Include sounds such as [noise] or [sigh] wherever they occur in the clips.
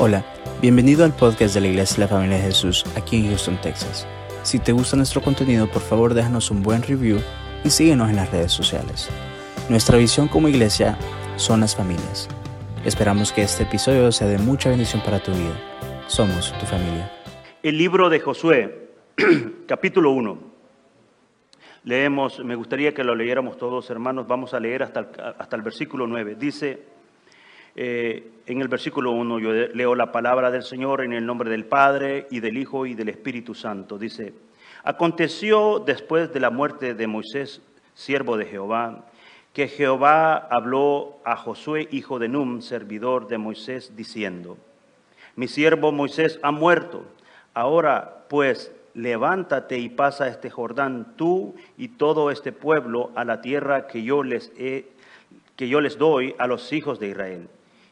Hola, bienvenido al podcast de la Iglesia de la Familia de Jesús aquí en Houston, Texas. Si te gusta nuestro contenido, por favor déjanos un buen review y síguenos en las redes sociales. Nuestra visión como iglesia son las familias. Esperamos que este episodio sea de mucha bendición para tu vida. Somos tu familia. El libro de Josué, [clears throat] capítulo 1. Leemos, me gustaría que lo leyéramos todos, hermanos. Vamos a leer hasta el, hasta el versículo 9. Dice, eh, en el versículo 1 yo leo la palabra del Señor en el nombre del Padre y del Hijo y del Espíritu Santo. Dice, aconteció después de la muerte de Moisés, siervo de Jehová, que Jehová habló a Josué, hijo de Num, servidor de Moisés, diciendo, mi siervo Moisés ha muerto. Ahora pues levántate y pasa este Jordán tú y todo este pueblo a la tierra que yo les he, que yo les doy a los hijos de Israel.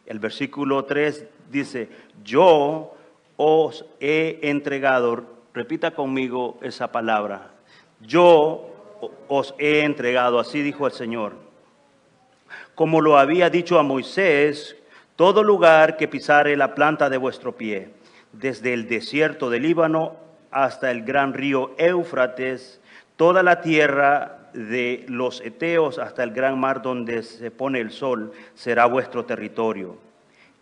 El versículo 3 dice, yo os he entregado, repita conmigo esa palabra, yo os he entregado, así dijo el Señor. Como lo había dicho a Moisés, todo lugar que pisare la planta de vuestro pie, desde el desierto del Líbano hasta el gran río Éufrates, toda la tierra de los Eteos hasta el gran mar donde se pone el sol será vuestro territorio.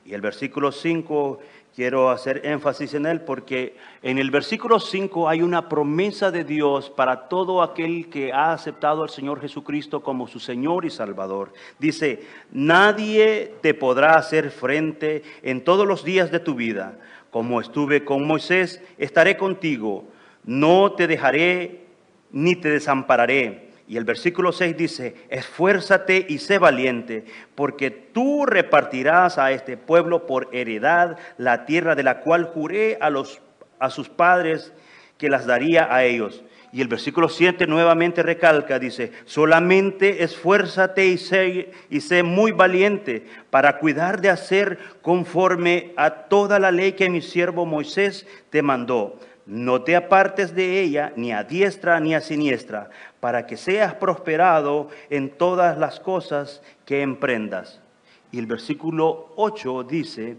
Y el versículo 5 quiero hacer énfasis en él porque en el versículo 5 hay una promesa de Dios para todo aquel que ha aceptado al Señor Jesucristo como su Señor y Salvador. Dice, nadie te podrá hacer frente en todos los días de tu vida. Como estuve con Moisés, estaré contigo. No te dejaré ni te desampararé. Y el versículo 6 dice, esfuérzate y sé valiente, porque tú repartirás a este pueblo por heredad la tierra de la cual juré a, los, a sus padres que las daría a ellos. Y el versículo 7 nuevamente recalca, dice, solamente esfuérzate y sé, y sé muy valiente para cuidar de hacer conforme a toda la ley que mi siervo Moisés te mandó no te apartes de ella ni a diestra ni a siniestra, para que seas prosperado en todas las cosas que emprendas. Y el versículo 8 dice,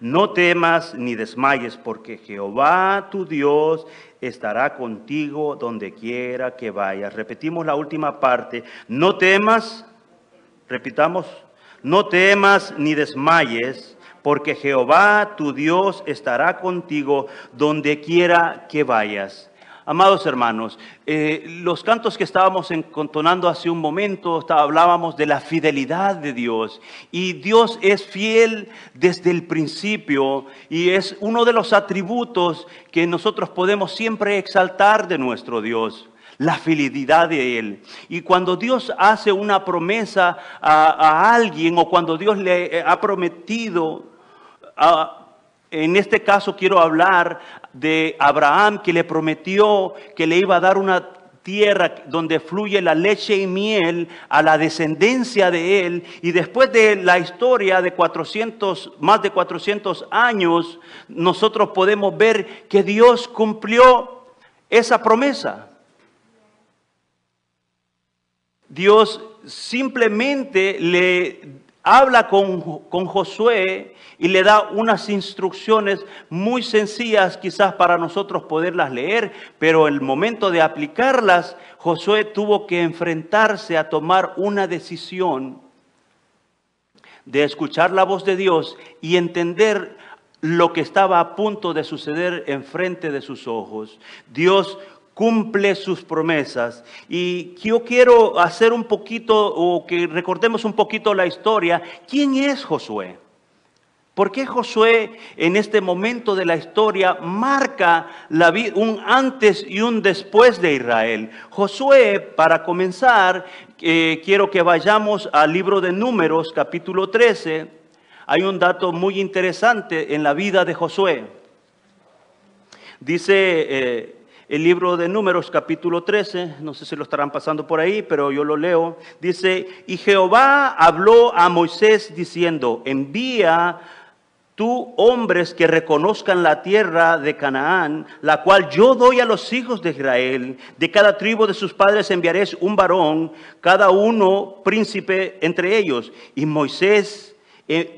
No temas ni desmayes, porque Jehová tu Dios estará contigo donde quiera que vayas. Repetimos la última parte. No temas, repitamos, no temas ni desmayes porque Jehová tu Dios estará contigo donde quiera que vayas. Amados hermanos, eh, los cantos que estábamos entonando hace un momento, hablábamos de la fidelidad de Dios. Y Dios es fiel desde el principio y es uno de los atributos que nosotros podemos siempre exaltar de nuestro Dios la fidelidad de Él. Y cuando Dios hace una promesa a, a, alguien o cuando Dios le ha prometido Ah, en este caso quiero hablar de Abraham que le prometió que le iba a dar una tierra donde fluye la leche y miel a la descendencia de él. Y después de la historia de 400, más de 400 años, nosotros podemos ver que Dios cumplió esa promesa. Dios simplemente le habla con, con, Josué y le da unas instrucciones muy sencillas quizás para nosotros poderlas leer, pero el momento de aplicarlas, Josué tuvo que enfrentarse a tomar una decisión de escuchar la voz de Dios y entender lo que estaba a punto de suceder enfrente de sus ojos. Dios cumple sus promesas. Y yo quiero hacer un poquito, o que recordemos un poquito la historia. ¿Quién es Josué? ¿Por qué Josué en este momento de la historia marca un antes y un después de Israel? Josué, para comenzar, eh, quiero que vayamos al libro de Números, capítulo 13. Hay un dato muy interesante en la vida de Josué. Dice... Eh, el libro de Números capítulo 13, no sé si lo estarán pasando por ahí, pero yo lo leo. Dice, y Jehová habló a Moisés diciendo, envía tú hombres que reconozcan la tierra de Canaán, la cual yo doy a los hijos de Israel. De cada tribu de sus padres enviaré un varón, cada uno príncipe entre ellos. Y Moisés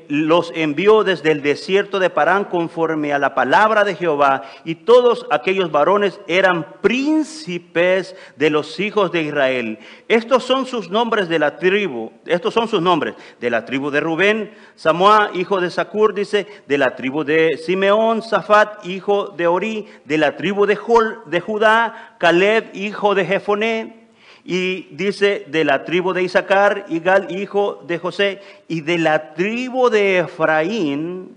los envió desde el desierto de Parán conforme a la palabra de Jehová, y todos aquellos varones eran príncipes de los hijos de Israel. Estos son sus nombres de la tribu, estos son sus nombres, de la tribu de Rubén, Samuá, hijo de Sacur, dice, de la tribu de Simeón, Zafat, hijo de Ori, de la tribu de, de Judá, Caleb, hijo de Jefoné, y dice de la tribu de Isaacar, Igal, hijo de José, y de la tribu de Efraín,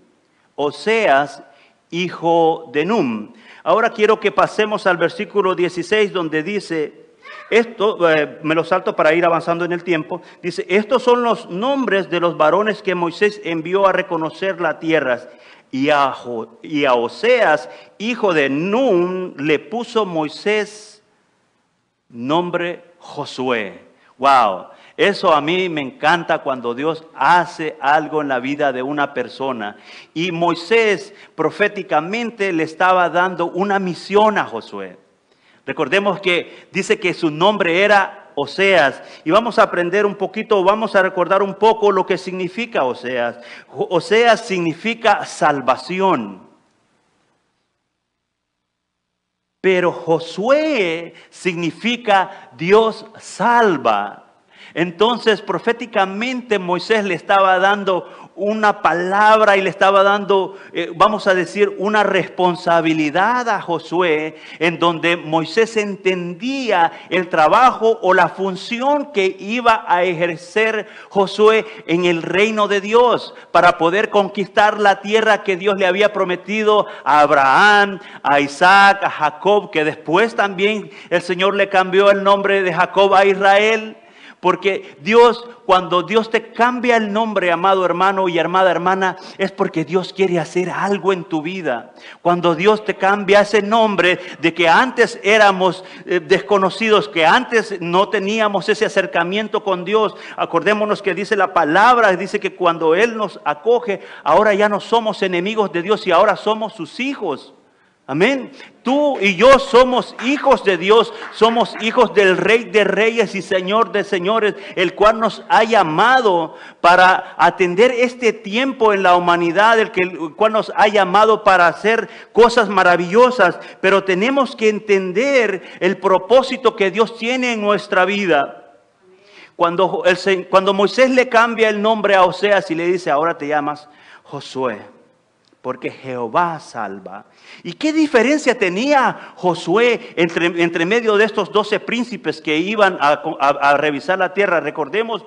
Oseas, hijo de Num. Ahora quiero que pasemos al versículo 16 donde dice, esto, eh, me lo salto para ir avanzando en el tiempo, dice, estos son los nombres de los varones que Moisés envió a reconocer la tierra. Y a, y a Oseas, hijo de Num, le puso Moisés nombre Josué. Wow, eso a mí me encanta cuando Dios hace algo en la vida de una persona. Y Moisés proféticamente le estaba dando una misión a Josué. Recordemos que dice que su nombre era Oseas. Y vamos a aprender un poquito, vamos a recordar un poco lo que significa Oseas. Oseas significa salvación. Pero Josué significa Dios salva. Entonces proféticamente Moisés le estaba dando una palabra y le estaba dando, eh, vamos a decir, una responsabilidad a Josué en donde Moisés entendía el trabajo o la función que iba a ejercer Josué en el reino de Dios para poder conquistar la tierra que Dios le había prometido a Abraham, a Isaac, a Jacob, que después también el Señor le cambió el nombre de Jacob a Israel. Porque Dios, cuando Dios te cambia el nombre, amado hermano y amada hermana, es porque Dios quiere hacer algo en tu vida. Cuando Dios te cambia ese nombre de que antes éramos eh, desconocidos, que antes no teníamos ese acercamiento con Dios, acordémonos que dice la palabra, dice que cuando Él nos acoge, ahora ya no somos enemigos de Dios y ahora somos sus hijos. Amén. Tú y yo somos hijos de Dios, somos hijos del Rey de Reyes y Señor de Señores, el cual nos ha llamado para atender este tiempo en la humanidad, el, que, el cual nos ha llamado para hacer cosas maravillosas, pero tenemos que entender el propósito que Dios tiene en nuestra vida. Cuando, el, cuando Moisés le cambia el nombre a Oseas y le dice, ahora te llamas Josué porque Jehová salva. ¿Y qué diferencia tenía Josué entre, medio de estos doce príncipes que iban a, revisar la tierra? Recordemos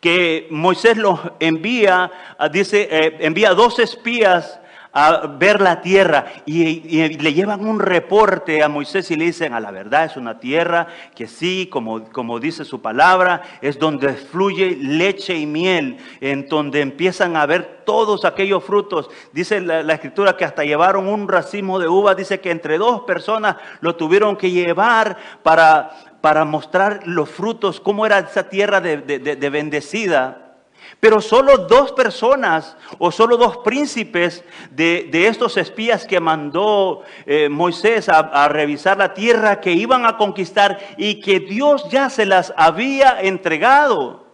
que Moisés los envía, dice, eh, envía dos espías a ver la tierra y, le llevan un reporte a Moisés y le dicen, a la verdad es una tierra que sí, como, como dice su palabra, es donde fluye leche y miel, en donde empiezan a ver todos aquellos frutos. Dice la, escritura que hasta llevaron un racimo de uvas, dice que entre dos personas lo tuvieron que llevar para, para mostrar los frutos, cómo era esa tierra de, de bendecida. Pero solo dos personas o solo dos príncipes de, estos espías que mandó eh, Moisés a, a, revisar la tierra que iban a conquistar y que Dios ya se las había entregado.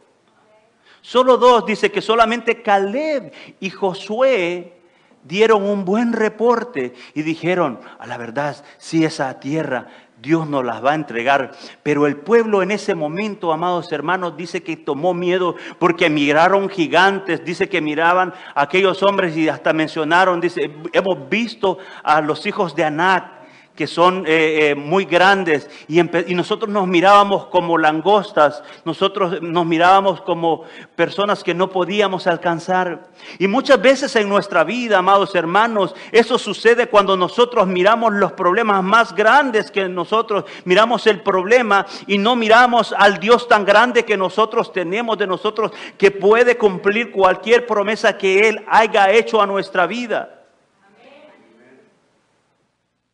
Solo dos, dice que solamente Caleb y Josué dieron un buen reporte y dijeron, a la verdad, si esa tierra Dios nos las va a entregar. Pero el pueblo en ese momento, amados hermanos, dice que tomó miedo porque miraron gigantes, dice que miraban a aquellos hombres y hasta mencionaron, dice, hemos visto a los hijos de Anac que son eh, eh, muy grandes y, y, nosotros nos mirábamos como langostas, nosotros nos mirábamos como personas que no podíamos alcanzar. Y muchas veces en nuestra vida, amados hermanos, eso sucede cuando nosotros miramos los problemas más grandes que nosotros, miramos el problema y no miramos al Dios tan grande que nosotros tenemos de nosotros, que puede cumplir cualquier promesa que Él haya hecho a nuestra vida.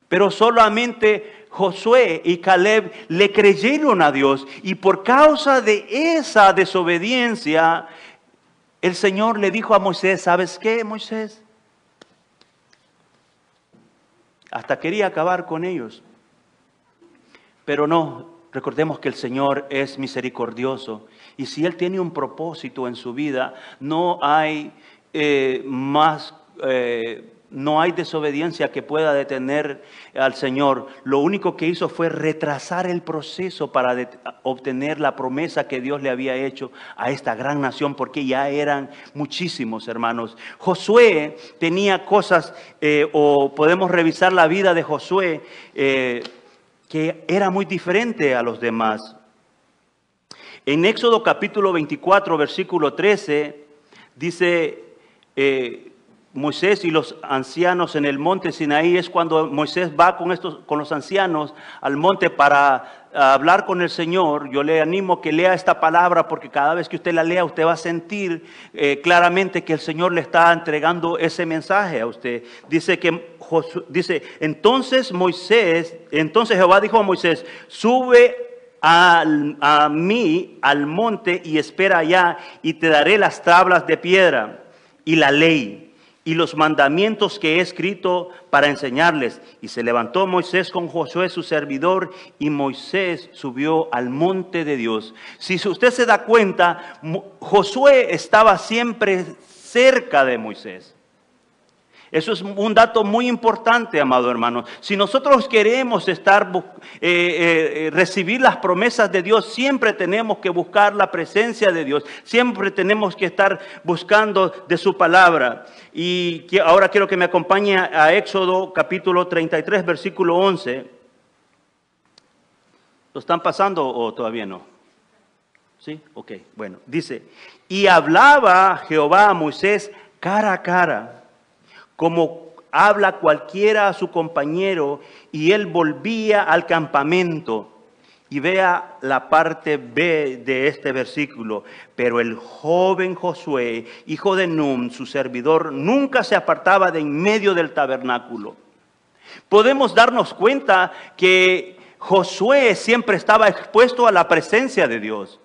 Pero solamente Josué y Caleb le creyeron a Dios y por causa de esa desobediencia, el Señor le dijo a Moisés, ¿sabes qué, Moisés? Hasta quería acabar con ellos. Pero no, recordemos que el Señor es misericordioso y si Él tiene un propósito en su vida, no hay eh, más... Eh, no hay desobediencia que pueda detener al Señor. Lo único que hizo fue retrasar el proceso para obtener la promesa que Dios le había hecho a esta gran nación, porque ya eran muchísimos hermanos. Josué tenía cosas, eh, o podemos revisar la vida de Josué, eh, que era muy diferente a los demás. En Éxodo capítulo 24, versículo 13, dice... Eh, Moisés y los ancianos en el monte Sinaí es cuando Moisés va con, estos, con los ancianos al monte para hablar con el Señor. Yo le animo que lea esta palabra porque cada vez que usted la lea usted va a sentir eh, claramente que el Señor le está entregando ese mensaje a usted. Dice que dice, entonces Moisés, entonces Jehová dijo a Moisés, sube a mí al monte y espera allá y te daré las tablas de piedra y la ley y los mandamientos que he escrito para enseñarles. Y se levantó Moisés con Josué su servidor y Moisés subió al monte de Dios. Si usted se da cuenta, Josué estaba siempre cerca de Moisés. Eso es un dato muy importante, amado hermano. Si nosotros queremos estar, eh, eh, eh, recibir las promesas de Dios, siempre tenemos que buscar la presencia de Dios. Siempre tenemos que estar buscando de su palabra. Y ahora quiero que me acompañe a Éxodo capítulo 33, versículo 11. ¿Lo están pasando o todavía no? ¿Sí? Ok, bueno. Dice, y hablaba Jehová a Moisés cara a cara como habla cualquiera a su compañero, y él volvía al campamento. Y vea la parte B de este versículo. Pero el joven Josué, hijo de Num, su servidor, nunca se apartaba de en medio del tabernáculo. Podemos darnos cuenta que Josué siempre estaba expuesto a la presencia de Dios.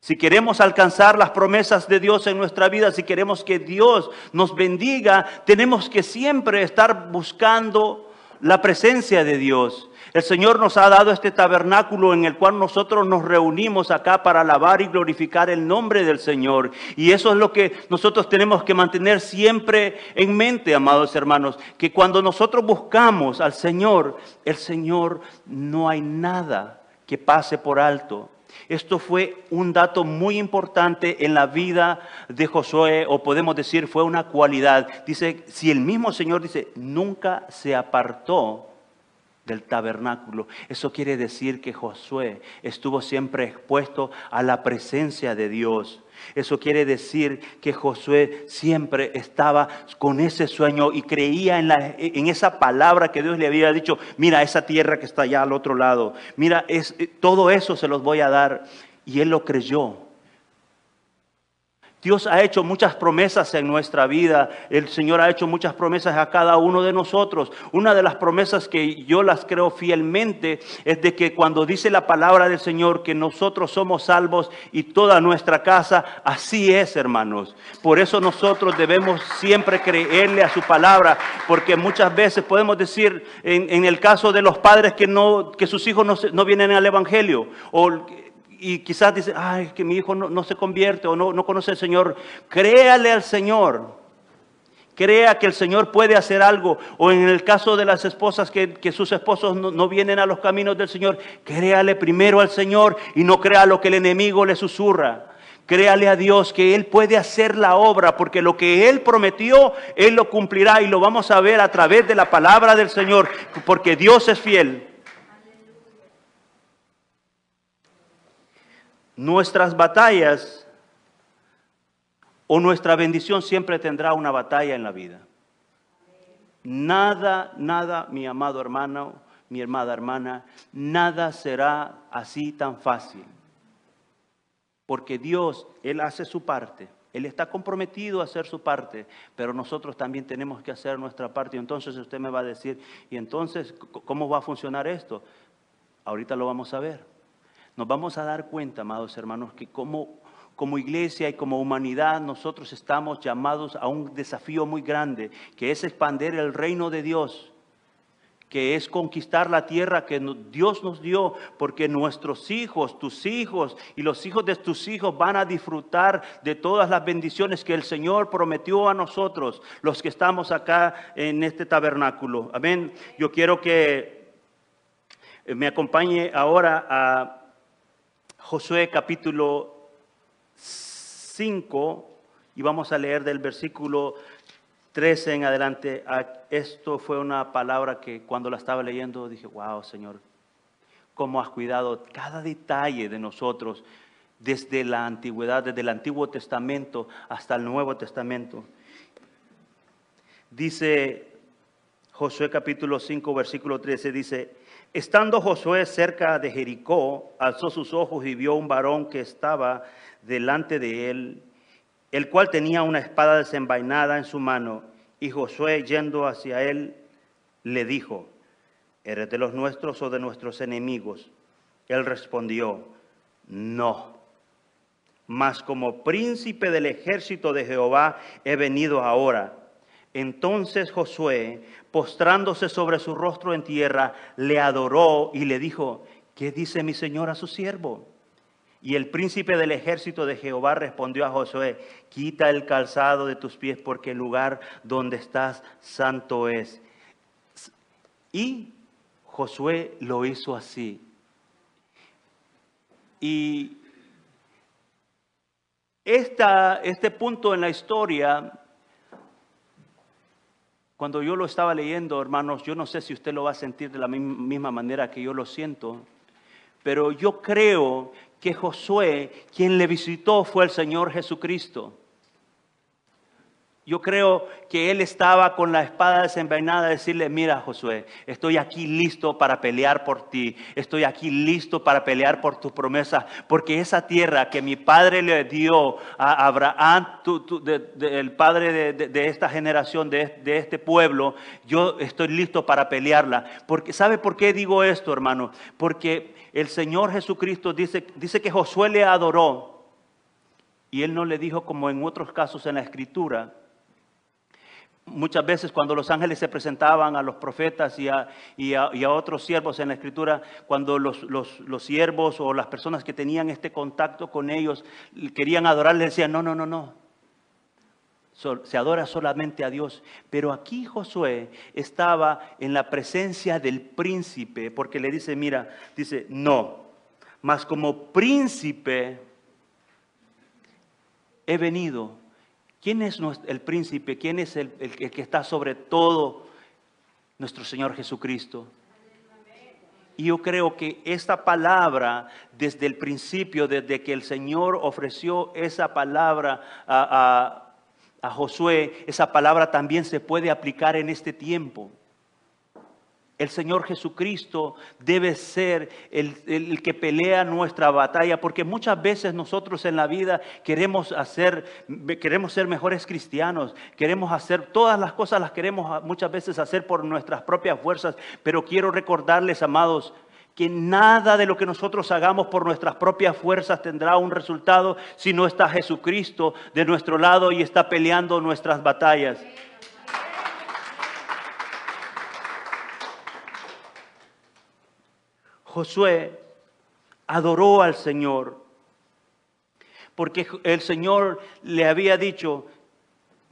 Si queremos alcanzar las promesas de Dios en nuestra vida, si queremos que Dios nos bendiga, tenemos que siempre estar buscando la presencia de Dios. El Señor nos ha dado este tabernáculo en el cual nosotros nos reunimos acá para alabar y glorificar el nombre del Señor. Y eso es lo que nosotros tenemos que mantener siempre en mente, amados hermanos, que cuando nosotros buscamos al Señor, el Señor no hay nada que pase por alto. Esto fue un dato muy importante en la vida de Josué, o podemos decir fue una cualidad. Dice, si el mismo Señor dice, nunca se apartó del tabernáculo. Eso quiere decir que Josué estuvo siempre expuesto a la presencia de Dios. Eso quiere decir que Josué siempre estaba con ese sueño y creía en, la, en, esa palabra que Dios le había dicho, mira esa tierra que está allá al otro lado, mira, es, todo eso se los voy a dar. Y él lo creyó. Dios ha hecho muchas promesas en nuestra vida. El Señor ha hecho muchas promesas a cada uno de nosotros. Una de las promesas que yo las creo fielmente es de que cuando dice la palabra del Señor que nosotros somos salvos y toda nuestra casa, así es, hermanos. Por eso nosotros debemos siempre creerle a su palabra, porque muchas veces podemos decir, en, el caso de los padres que, no, que sus hijos no, no vienen al Evangelio, o y quizás dice, ay, que mi hijo no, se convierte o no, no, conoce al Señor. Créale al Señor. Crea que el Señor puede hacer algo. O en el caso de las esposas que, que sus esposos no, no, vienen a los caminos del Señor, créale primero al Señor y no crea lo que el enemigo le susurra. Créale a Dios que Él puede hacer la obra, porque lo que Él prometió, Él lo cumplirá y lo vamos a ver a través de la palabra del Señor, porque Dios es fiel. Nuestras batallas o nuestra bendición siempre tendrá una batalla en la vida. Nada, nada, mi amado hermano, mi hermana hermana, nada será así tan fácil. Porque Dios, Él hace su parte Él está comprometido a hacer su parte, pero nosotros también tenemos que hacer nuestra parte. Y entonces usted me va a decir, ¿y entonces cómo va a funcionar esto? Ahorita lo vamos a ver. Nos vamos a dar cuenta, amados hermanos, que como, como iglesia y como humanidad nosotros estamos llamados a un desafío muy grande, que es expandir el reino de Dios que es conquistar la tierra que Dios nos dio, porque nuestros hijos, tus hijos y los hijos de tus hijos van a disfrutar de todas las bendiciones que el Señor prometió a nosotros, los que estamos acá en este tabernáculo. Amén. Yo quiero que me acompañe ahora a Josué capítulo 5 y vamos a leer del versículo 13 en adelante, esto fue una palabra que cuando la estaba leyendo dije, wow, Señor, cómo has cuidado cada detalle de nosotros desde la antigüedad, desde el Antiguo Testamento hasta el Nuevo Testamento. Dice Josué capítulo 5, versículo 13, dice, estando Josué cerca de Jericó, alzó sus ojos y vio un varón que estaba delante de él el cual tenía una espada desenvainada en su mano, y Josué yendo hacia él le dijo, ¿eres de los nuestros o de nuestros enemigos? Él respondió, no, mas como príncipe del ejército de Jehová he venido ahora. Entonces Josué, postrándose sobre su rostro en tierra, le adoró y le dijo, ¿qué dice mi señor a su siervo? Y el príncipe del ejército de Jehová respondió a Josué, quita el calzado de tus pies porque el lugar donde estás santo es. Y Josué lo hizo así. Y esta, este punto en la historia, cuando yo lo estaba leyendo, hermanos, yo no sé si usted lo va a sentir de la misma manera que yo lo siento, pero yo creo que Josué, quien le visitó fue el Señor Jesucristo. Yo creo que él estaba con la espada desenvainada decirle, mira Josué, estoy aquí listo para pelear por ti, estoy aquí listo para pelear por tu promesa, porque esa tierra que mi padre le dio a Abraham, el padre de, esta generación, de, de, este pueblo, yo estoy listo para pelearla. Porque, ¿Sabe por qué digo esto, hermano? Porque el Señor Jesucristo dice, dice que Josué le adoró y él no le dijo como en otros casos en la escritura, Muchas veces cuando los ángeles se presentaban a los profetas y a, otros siervos en la escritura, cuando los, siervos o las personas que tenían este contacto con ellos querían adorar, les decían, no, no, no, no. se adora solamente a Dios. Pero aquí Josué estaba en la presencia del príncipe, porque le dice, mira, dice, no, mas como príncipe he venido ¿Quién es el príncipe? ¿Quién es el, que está sobre todo? Nuestro Señor Jesucristo. Y yo creo que esta palabra, desde el principio, desde que el Señor ofreció esa palabra a, a Josué, esa palabra también se puede aplicar en este tiempo. El Señor Jesucristo debe ser el, que pelea nuestra batalla, porque muchas veces nosotros en la vida queremos hacer, queremos ser mejores cristianos, queremos hacer todas las cosas, las queremos muchas veces hacer por nuestras propias fuerzas, pero quiero recordarles, amados, que nada de lo que nosotros hagamos por nuestras propias fuerzas tendrá un resultado si no está Jesucristo de nuestro lado y está peleando nuestras batallas. Josué adoró al Señor, porque el Señor le había dicho,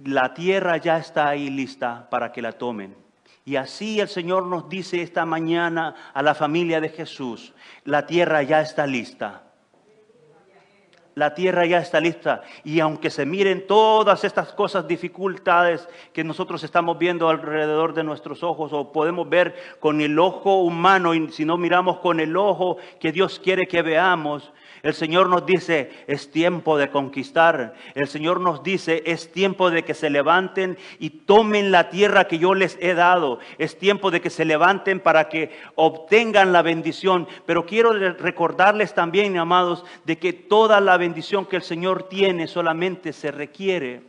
la tierra ya está ahí lista para que la tomen. Y así el Señor nos dice esta mañana a la familia de Jesús, la tierra ya está lista la tierra ya está lista. Y aunque se miren todas estas cosas, dificultades que nosotros estamos viendo alrededor de nuestros ojos o podemos ver con el ojo humano y si no miramos con el ojo que Dios quiere que veamos, El Señor nos dice, es tiempo de conquistar. El Señor nos dice, es tiempo de que se levanten y tomen la tierra que yo les he dado. Es tiempo de que se levanten para que obtengan la bendición. Pero quiero recordarles también, amados, de que toda la bendición que el Señor tiene solamente se requiere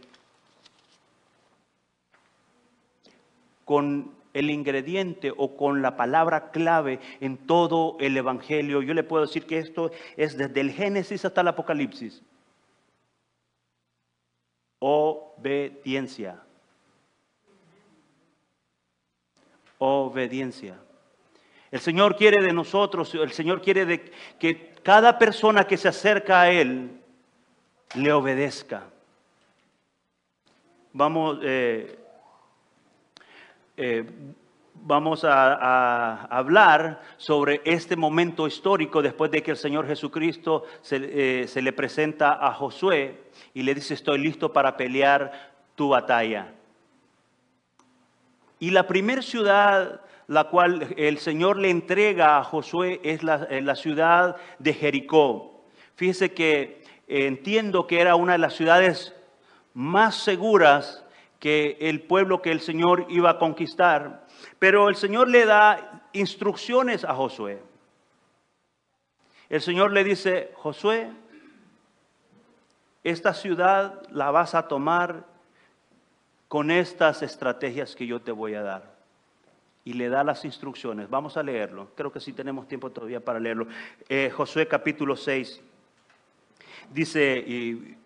con el ingrediente o con la palabra clave en todo el Evangelio. Yo le puedo decir que esto es desde el Génesis hasta el Apocalipsis. Obediencia. Obediencia. El Señor quiere de nosotros, el Señor quiere de que cada persona que se acerca a Él le obedezca. Vamos, eh, eh, vamos a, hablar sobre este momento histórico después de que el Señor Jesucristo se, eh, se le presenta a Josué y le dice, estoy listo para pelear tu batalla. Y la primera ciudad la cual el Señor le entrega a Josué es la, la ciudad de Jericó. Fíjese que entiendo que era una de las ciudades más seguras que el pueblo que el Señor iba a conquistar. Pero el Señor le da instrucciones a Josué. El Señor le dice, Josué, esta ciudad la vas a tomar con estas estrategias que yo te voy a dar. Y le da las instrucciones. Vamos a leerlo. Creo que sí tenemos tiempo todavía para leerlo. Eh, Josué capítulo 6. Dice,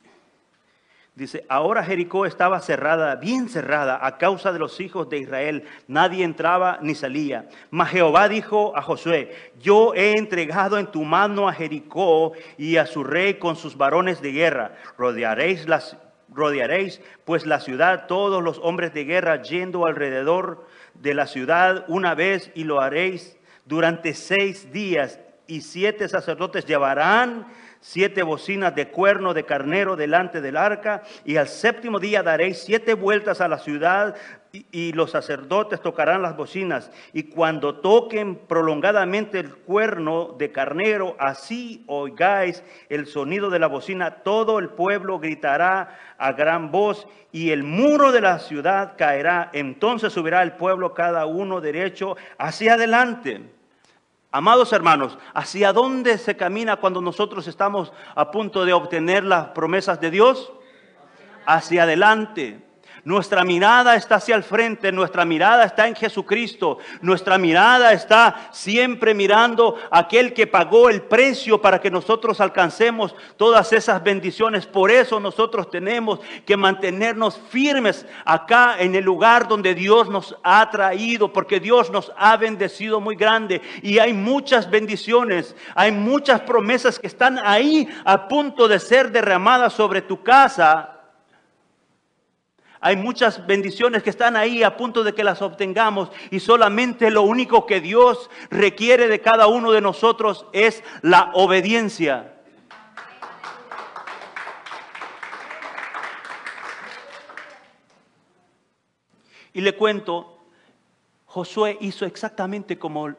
Dice, ahora Jericó estaba cerrada, bien cerrada, a causa de los hijos de Israel. Nadie entraba ni salía. Mas Jehová dijo a Josué, yo he entregado en tu mano a Jericó y a su rey con sus varones de guerra. Rodearéis, las, rodearéis pues la ciudad, todos los hombres de guerra yendo alrededor de la ciudad una vez y lo haréis durante seis días. Y siete sacerdotes llevarán siete bocinas de cuerno de carnero delante del arca, y al séptimo día daréis siete vueltas a la ciudad, y, los sacerdotes tocarán las bocinas, y cuando toquen prolongadamente el cuerno de carnero, así oigáis el sonido de la bocina, todo el pueblo gritará a gran voz, y el muro de la ciudad caerá, entonces subirá el pueblo cada uno derecho hacia adelante Amados hermanos, ¿hacia dónde se camina cuando nosotros estamos a punto de obtener las promesas de Dios? Hacia adelante. Nuestra mirada está hacia el frente, nuestra mirada está en Jesucristo, nuestra mirada está siempre mirando aquel que pagó el precio para que nosotros alcancemos todas esas bendiciones. Por eso nosotros tenemos que mantenernos firmes acá en el lugar donde Dios nos ha traído, porque Dios nos ha bendecido muy grande y hay muchas bendiciones, hay muchas promesas que están ahí a punto de ser derramadas sobre tu casa hay muchas bendiciones que están ahí a punto de que las obtengamos y solamente lo único que Dios requiere de cada uno de nosotros es la obediencia. Y le cuento, Josué hizo exactamente como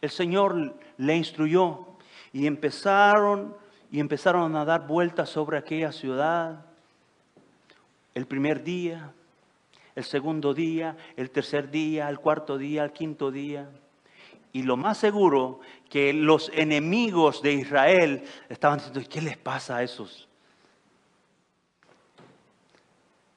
el Señor le instruyó y empezaron y empezaron a dar vueltas sobre aquella ciudad el primer día, el segundo día, el tercer día, el cuarto día, el quinto día. Y lo más seguro que los enemigos de Israel estaban diciendo, ¿qué les pasa a esos?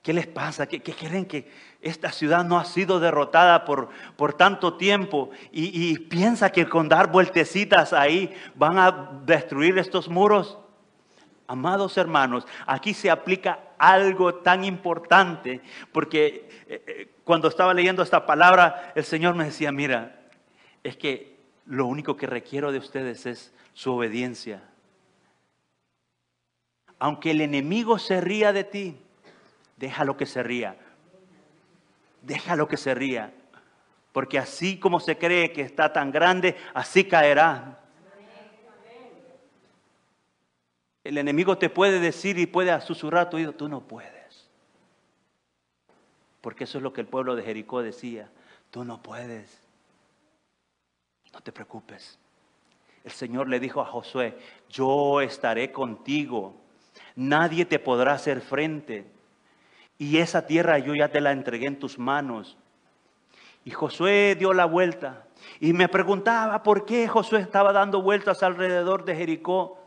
¿Qué les pasa? ¿Qué, creen que esta ciudad no ha sido derrotada por, por tanto tiempo? Y, y piensa que con dar vueltecitas ahí van a destruir estos muros. Amados hermanos, aquí se aplica algo tan importante, porque eh, eh, cuando estaba leyendo esta palabra, el Señor me decía, mira, es que lo único que requiero de ustedes es su obediencia. Aunque el enemigo se ría de ti, déjalo que se ría. Déjalo que se ría. Porque así como se cree que está tan grande, así caerá. El enemigo te puede decir y puede susurrar a tu oído, tú no puedes. Porque eso es lo que el pueblo de Jericó decía, tú no puedes. No te preocupes. El Señor le dijo a Josué, yo estaré contigo, nadie te podrá hacer frente. Y esa tierra yo ya te la entregué en tus manos. Y Josué dio la vuelta y me preguntaba por qué Josué estaba dando vueltas alrededor de Jericó.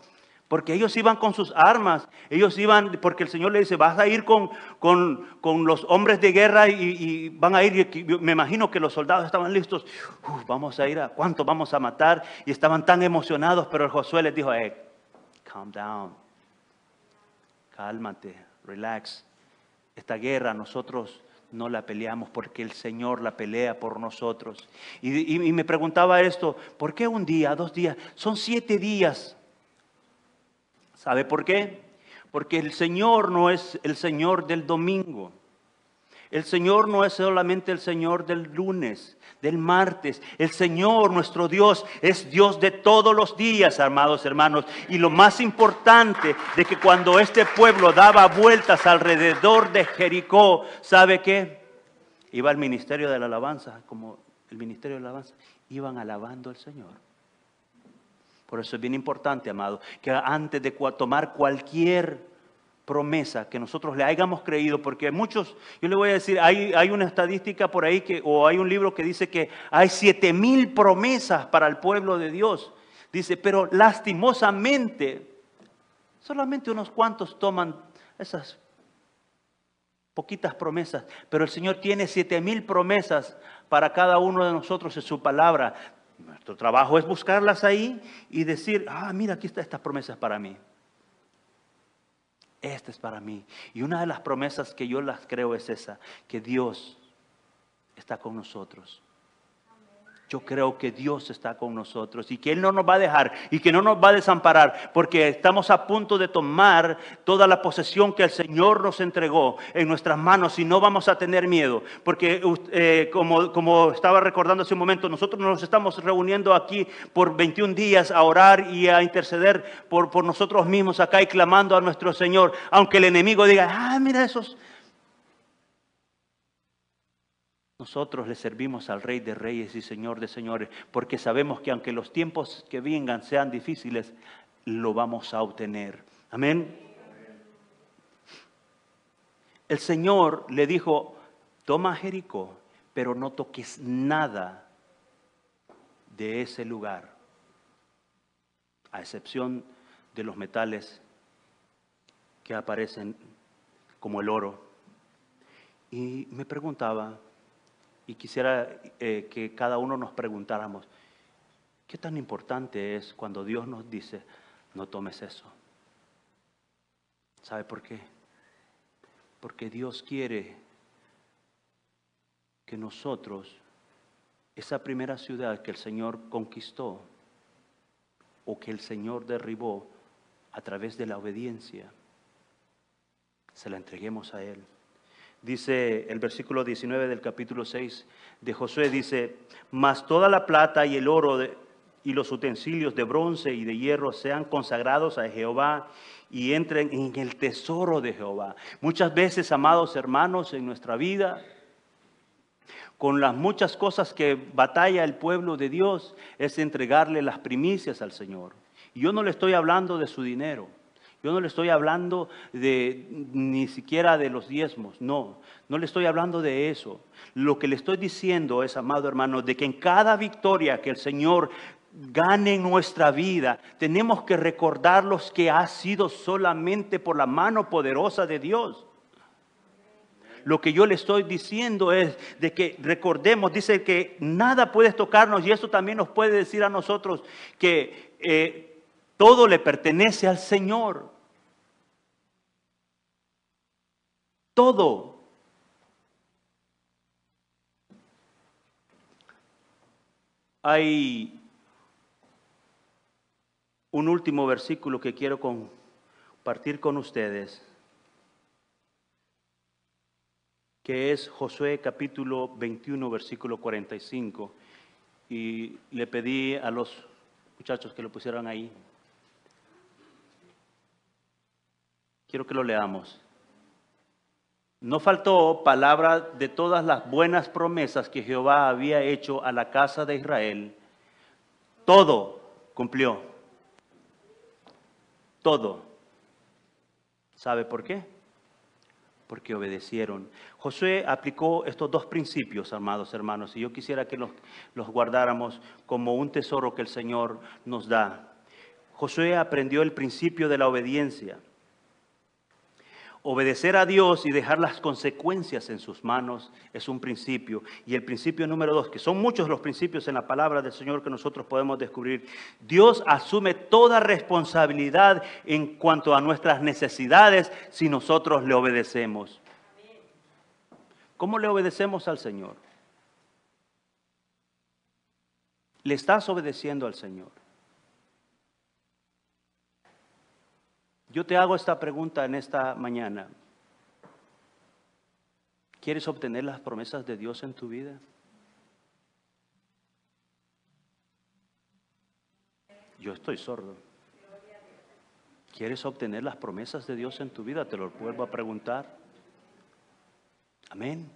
Porque ellos iban con sus armas, ellos iban, porque el Señor le dice, vas a ir con, con, los hombres de guerra y, van a ir, me imagino que los soldados estaban listos, vamos a ir a, ¿cuánto vamos a matar? Y estaban tan emocionados, pero Josué les dijo, hey, calm down, cálmate, relax. Esta guerra nosotros no la peleamos porque el Señor la pelea por nosotros. Y, me preguntaba esto, ¿por qué un día, dos días? Son siete días. ¿Sabe por qué? Porque el Señor no es el Señor del domingo. El Señor no es solamente el Señor del lunes, del martes. El Señor, nuestro Dios, es Dios de todos los días, amados hermanos. Y lo más importante de que cuando este pueblo daba vueltas alrededor de Jericó, ¿sabe qué? Iba al ministerio de la alabanza, como el ministerio de la alabanza, iban alabando al Señor. Por eso es bien importante, amado, que antes de tomar cualquier promesa que nosotros le hayamos creído, porque muchos, yo le voy a decir, hay, hay una estadística por ahí que, o hay un libro que dice que hay siete mil promesas para el pueblo de Dios. Dice, pero lastimosamente, solamente unos cuantos toman esas poquitas promesas, pero el Señor tiene siete mil promesas para cada uno de nosotros en su palabra. Nuestro trabajo es buscarlas ahí y decir, ah, mira, aquí está estas promesas para mí. Esta es para mí. Y una de las promesas que yo las creo es esa, que Dios está con nosotros. Yo creo que Dios está con nosotros y que Él no nos va a dejar y que no nos va a desamparar porque estamos a punto de tomar toda la posesión que el Señor nos entregó en nuestras manos y no vamos a tener miedo. Porque eh, como, como estaba recordando hace un momento, nosotros nos estamos reuniendo aquí por 21 días a orar y a interceder por, por nosotros mismos acá y clamando a nuestro Señor. Aunque el enemigo diga, ah, mira esos Nosotros le servimos al Rey de Reyes y Señor de Señores, porque sabemos que aunque los tiempos que vengan sean difíciles, lo vamos a obtener. Amén. El Señor le dijo, toma Jericó, pero no toques nada de ese lugar, a excepción de los metales que aparecen como el oro. Y me preguntaba, y quisiera eh, que cada uno nos preguntáramos, ¿qué tan importante es cuando Dios nos dice, no tomes eso? ¿Sabe por qué? Porque Dios quiere que nosotros, esa primera ciudad que el Señor conquistó o que el Señor derribó a través de la obediencia, se la entreguemos a Él. Dice el versículo 19 del capítulo 6 de Josué, dice, mas toda la plata y el oro y los utensilios de bronce y de hierro sean consagrados a Jehová y entren en el tesoro de Jehová. Muchas veces, amados hermanos, en nuestra vida, con las muchas cosas que batalla el pueblo de Dios, es entregarle las primicias al Señor. Y yo no le estoy hablando de su dinero. Yo no le estoy hablando de ni siquiera de los diezmos, no, no le estoy hablando de eso. Lo que le estoy diciendo es, amado hermano, de que en cada victoria que el Señor gane en nuestra vida, tenemos que recordarlos que ha sido solamente por la mano poderosa de Dios. Lo que yo le estoy diciendo es de que recordemos, dice que nada puede tocarnos y eso también nos puede decir a nosotros que eh, todo le pertenece al Señor. Todo. Hay un último versículo que quiero compartir con ustedes, que es Josué capítulo 21, versículo 45. Y le pedí a los muchachos que lo pusieran ahí. Quiero que lo leamos. No faltó palabra de todas las buenas promesas que Jehová había hecho a la casa de Israel. Todo cumplió. Todo. ¿Sabe por qué? Porque obedecieron. Josué aplicó estos dos principios, amados hermanos, y yo quisiera que los, los guardáramos como un tesoro que el Señor nos da. Josué aprendió el principio de la obediencia. Obedecer a Dios y dejar las consecuencias en sus manos es un principio. Y el principio número dos, que son muchos los principios en la palabra del Señor que nosotros podemos descubrir, Dios asume toda responsabilidad en cuanto a nuestras necesidades si nosotros le obedecemos. ¿Cómo le obedecemos al Señor? ¿Le estás obedeciendo al Señor? Yo te hago esta pregunta en esta mañana. ¿Quieres obtener las promesas de Dios en tu vida? Yo estoy sordo. ¿Quieres obtener las promesas de Dios en tu vida? Te lo vuelvo a preguntar. Amén.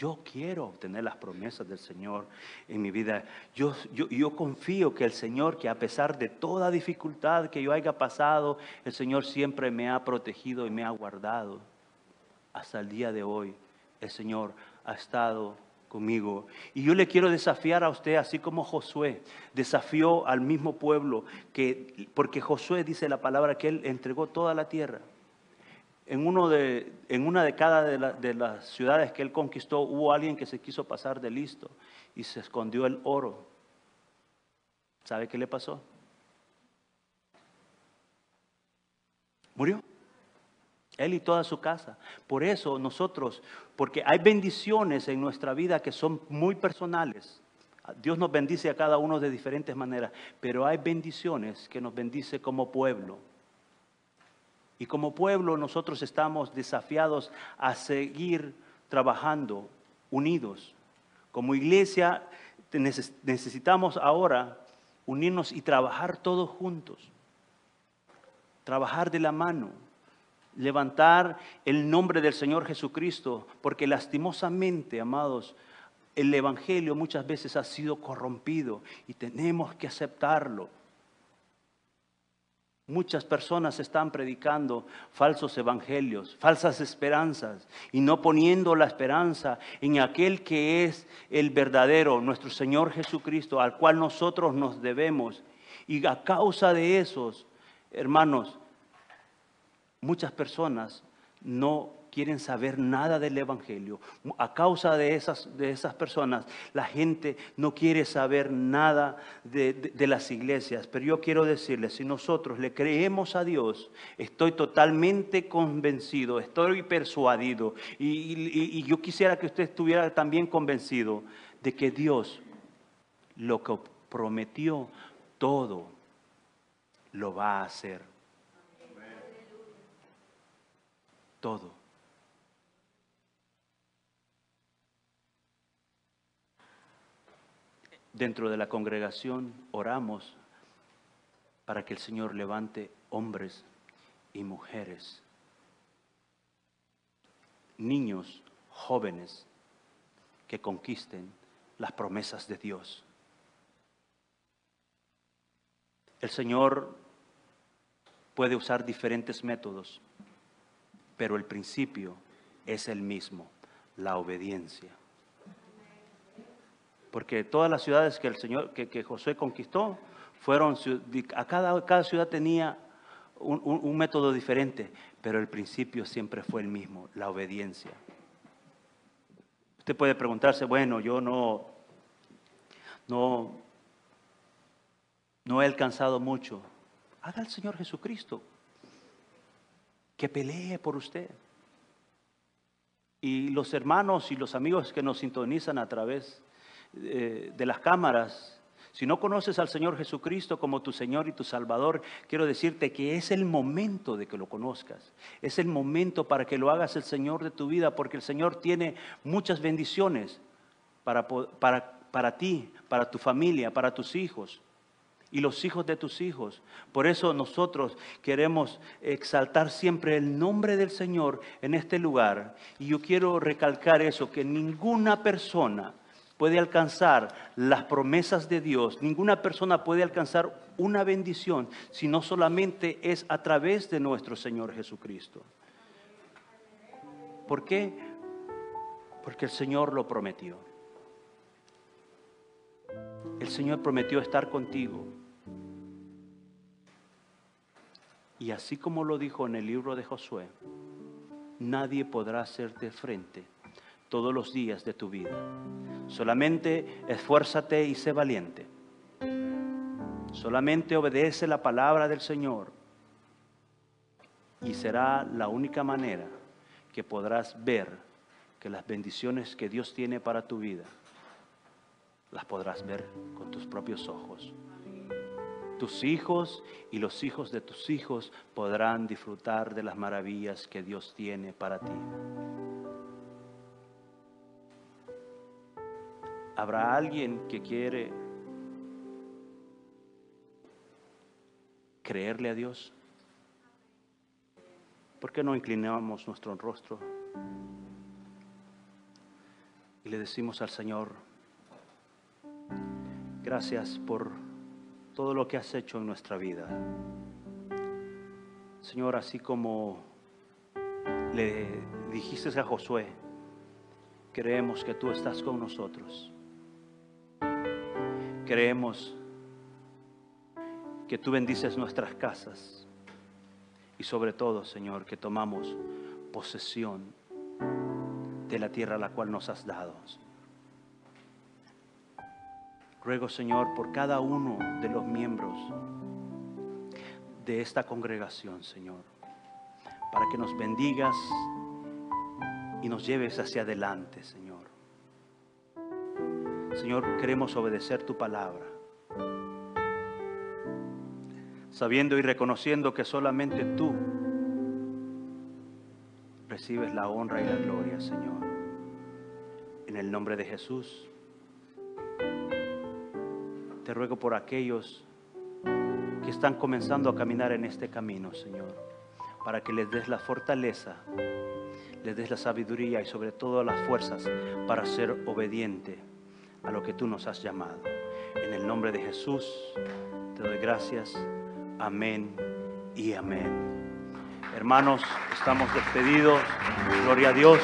Yo quiero obtener las promesas del Señor en mi vida. Yo, yo, confío que el Señor, que a pesar de toda dificultad que yo haya pasado, el Señor siempre me ha protegido y me ha guardado. Hasta el día de hoy, el Señor ha estado conmigo. Y yo le quiero desafiar a usted, así como Josué desafió al mismo pueblo, que, porque Josué dice la palabra que él entregó toda la tierra en, uno de, en una de cada de, las ciudades que él conquistó hubo alguien que se quiso pasar de listo y se escondió el oro. ¿Sabe qué le pasó? Murió. Él y toda su casa. Por eso nosotros, porque hay bendiciones en nuestra vida que son muy personales. Dios nos bendice a cada uno de diferentes maneras, pero hay bendiciones que nos bendice como pueblo. Y como pueblo nosotros estamos desafiados a seguir trabajando unidos. Como iglesia necesitamos ahora unirnos y trabajar todos juntos. Trabajar de la mano. Levantar el nombre del Señor Jesucristo, porque lastimosamente, amados, el Evangelio muchas veces ha sido corrompido y tenemos que aceptarlo. Muchas personas están predicando falsos evangelios, falsas esperanzas y no poniendo la esperanza en aquel que es el verdadero, nuestro Señor Jesucristo, al cual nosotros nos debemos. Y a causa de esos, hermanos, muchas personas no quieren saber nada del Evangelio. A causa de esas, de esas personas, la gente no quiere saber nada de, las iglesias. Pero yo quiero decirles, si nosotros le creemos a Dios, estoy totalmente convencido, estoy persuadido, y, y yo quisiera que usted estuviera también convencido de que Dios lo que prometió, todo lo va a hacer. Todo. Dentro de la congregación oramos para que el Señor levante hombres y mujeres, niños, jóvenes, que conquisten las promesas de Dios. El Señor puede usar diferentes métodos, pero el principio es el mismo, la obediencia. Porque todas las ciudades que el Señor, que, José conquistó, fueron, a cada, cada ciudad tenía un, método diferente, pero el principio siempre fue el mismo, la obediencia. Usted puede preguntarse, bueno, yo no, no, no he alcanzado mucho. Haga el Señor Jesucristo que pelee por usted. Y los hermanos y los amigos que nos sintonizan a través eh, de las cámaras, si no conoces al Señor Jesucristo como tu Señor y tu Salvador, quiero decirte que es el momento de que lo conozcas. Es el momento para que lo hagas el Señor de tu vida, porque el Señor tiene muchas bendiciones para, para, para ti, para tu familia, para tus hijos y los hijos de tus hijos. Por eso nosotros queremos exaltar siempre el nombre del Señor en este lugar. Y yo quiero recalcar eso, que ninguna persona puede alcanzar las promesas de Dios, ninguna persona puede alcanzar una bendición si no solamente es a través de nuestro Señor Jesucristo. ¿Por qué? Porque el Señor lo prometió. El Señor prometió estar contigo. Y así como lo dijo en el libro de Josué, nadie podrá hacerte frente todos los días de tu vida. Solamente esfuérzate y sé valiente. Solamente obedece la palabra del Señor y será la única manera que podrás ver que las bendiciones que Dios tiene para tu vida las podrás ver con tus propios ojos. Tus hijos y los hijos de tus hijos podrán disfrutar de las maravillas que Dios tiene para ti. ¿Habrá alguien que quiere creerle a Dios? ¿Por qué no inclinamos nuestro rostro y le decimos al Señor, gracias por todo lo que has hecho en nuestra vida? Señor, así como le dijiste a Josué, creemos que tú estás con nosotros. Creemos que tú bendices nuestras casas y sobre todo, Señor, que tomamos posesión de la tierra a la cual nos has dado. Ruego, Señor, por cada uno de los miembros de esta congregación, Señor, para que nos bendigas y nos lleves hacia adelante, Señor. Señor, queremos obedecer tu palabra, sabiendo y reconociendo que solamente tú recibes la honra y la gloria, Señor. En el nombre de Jesús, te ruego por aquellos que están comenzando a caminar en este camino, Señor, para que les des la fortaleza, les des la sabiduría y sobre todo las fuerzas para ser obediente a lo que tú nos has llamado. En el nombre de Jesús te doy gracias. Amén y amén. Hermanos, estamos despedidos. Gloria a Dios.